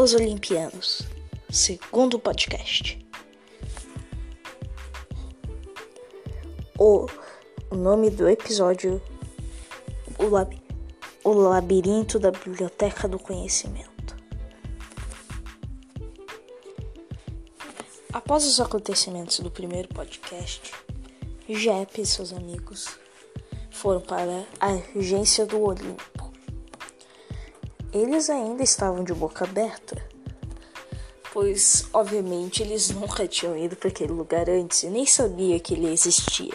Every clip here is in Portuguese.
Os Olimpianos, segundo podcast. O, nome do episódio: o, lab, o Labirinto da Biblioteca do Conhecimento. Após os acontecimentos do primeiro podcast, Jep e seus amigos foram para a agência do Olimpo. Eles ainda estavam de boca aberta, pois obviamente eles nunca tinham ido para aquele lugar antes e nem sabia que ele existia.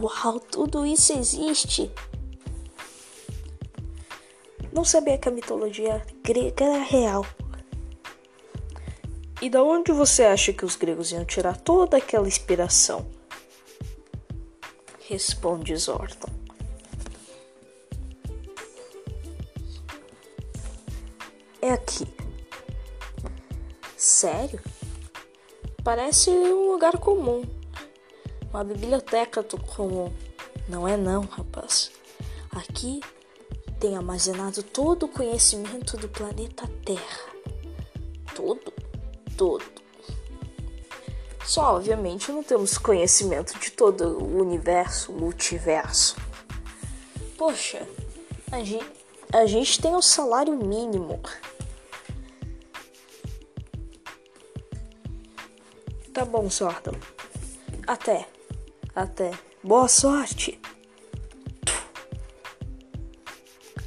Uau, tudo isso existe! Não sabia que a mitologia grega era real. E da onde você acha que os gregos iam tirar toda aquela inspiração? Responde Zordon. É aqui. Sério? Parece um lugar comum. Uma biblioteca comum. Não é não, rapaz. Aqui tem armazenado todo o conhecimento do planeta Terra. Todo, todo. Só, obviamente, não temos conhecimento de todo o universo, multiverso. Poxa, a gente, a gente tem o um salário mínimo. Tá bom, Sordon. Até. Até. Boa sorte.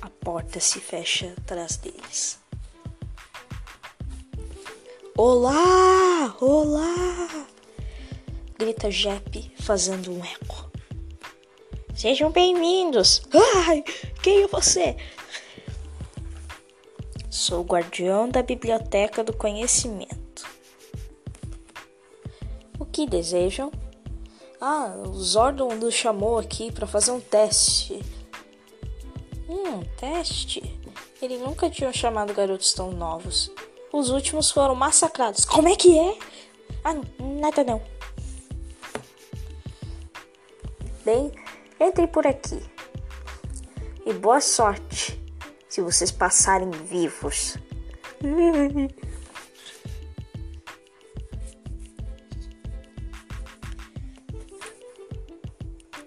A porta se fecha atrás deles. Olá! Olá! Grita Jep fazendo um eco. Sejam bem-vindos! Ai, quem é você? Sou o guardião da Biblioteca do Conhecimento. Que desejam? Ah, o Zordon nos chamou aqui para fazer um teste. Hum, teste? Ele nunca tinha chamado garotos tão novos. Os últimos foram massacrados. Como é que é? Ah, nada não. Bem, entrem por aqui. E boa sorte se vocês passarem vivos.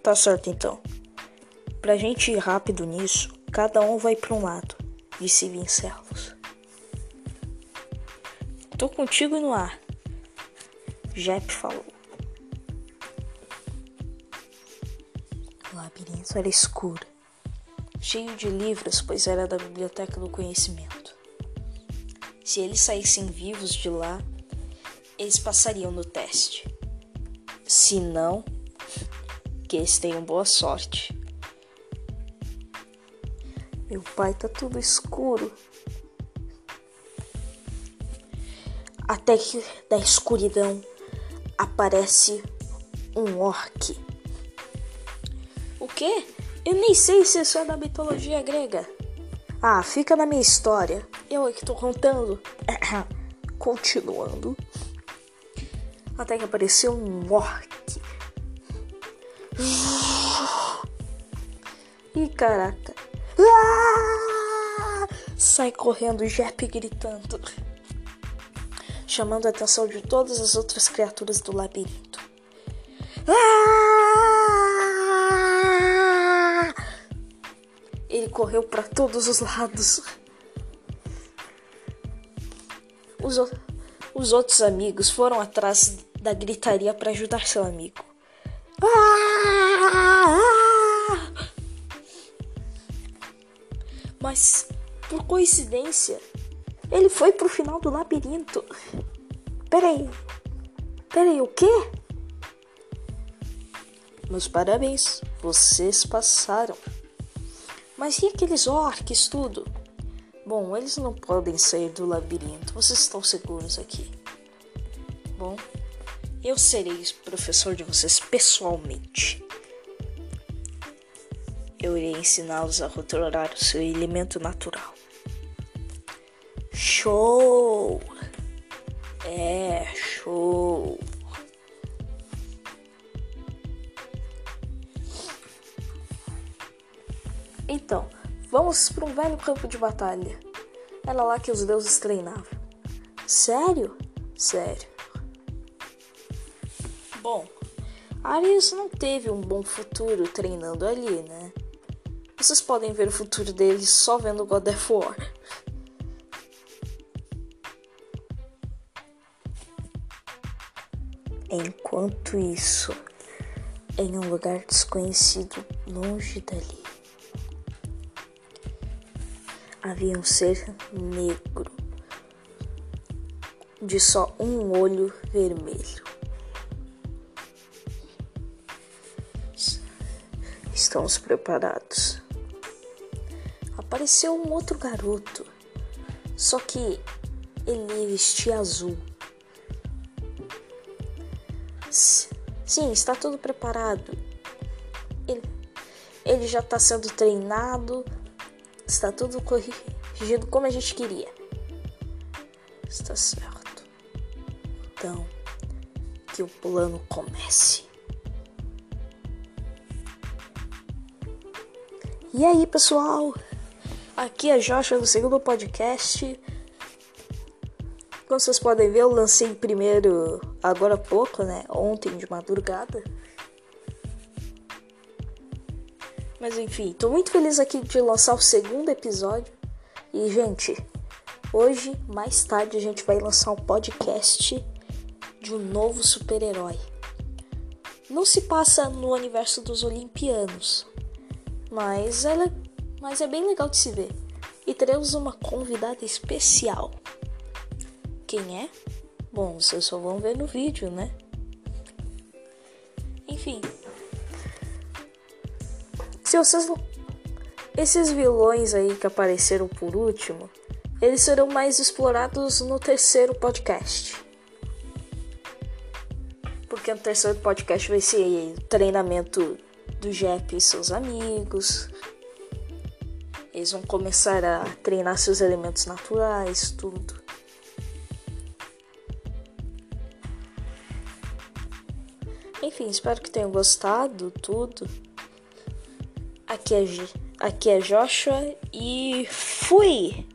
Tá certo então. Pra gente ir rápido nisso, cada um vai para um lado, disse Vincelos. Tô contigo no ar. Jep falou. O labirinto era escuro, cheio de livros, pois era da biblioteca do conhecimento. Se eles saíssem vivos de lá, eles passariam no teste. Se não, que eles tenham boa sorte. Meu pai tá tudo escuro. Até que da escuridão aparece um orc. O quê? Eu nem sei se isso é da mitologia grega. Ah, fica na minha história. Eu é que tô contando. Continuando. Até que apareceu um orc. Ih, caraca. Ah! Sai correndo, Jep gritando chamando a atenção de todas as outras criaturas do labirinto. Ah! Ele correu para todos os lados. Os, os outros amigos foram atrás da gritaria para ajudar seu amigo. Ah! Mas, por coincidência, ele foi pro final do labirinto. Peraí. Peraí, o quê? Meus parabéns, vocês passaram. Mas e aqueles orcs, tudo? Bom, eles não podem sair do labirinto. Vocês estão seguros aqui. Bom, eu serei professor de vocês pessoalmente. Eu irei ensiná-los a rotular o seu elemento natural. Show! É, show! Então, Vamos para um velho campo de batalha. Era lá que os deuses treinavam. Sério? Sério. Bom, Arius não teve um bom futuro treinando ali, né? Vocês podem ver o futuro dele só vendo God of War. Enquanto isso, em um lugar desconhecido longe dali, havia um ser negro de só um olho vermelho. Estamos preparados. Apareceu um outro garoto, só que ele vestia azul. Sim, está tudo preparado. Ele, ele já está sendo treinado. Está tudo corrigido como a gente queria. Está certo. Então, que o plano comece. E aí, pessoal? Aqui é Joshua do segundo podcast. Como vocês podem ver, eu lancei primeiro agora há pouco, né? Ontem de madrugada. Mas enfim, tô muito feliz aqui de lançar o segundo episódio. E, gente, hoje, mais tarde, a gente vai lançar um podcast de um novo super-herói. Não se passa no universo dos Olimpianos, mas, ela, mas é bem legal de se ver. E teremos uma convidada especial. Quem é? Bom, vocês só vão ver no vídeo, né? Enfim. Se vocês esses vilões aí que apareceram por último, eles serão mais explorados no terceiro podcast. Porque no terceiro podcast vai ser treinamento do Jep e seus amigos. Eles vão começar a treinar seus elementos naturais, tudo. Enfim, espero que tenham gostado tudo. Aqui é, aqui é Joshua e fui!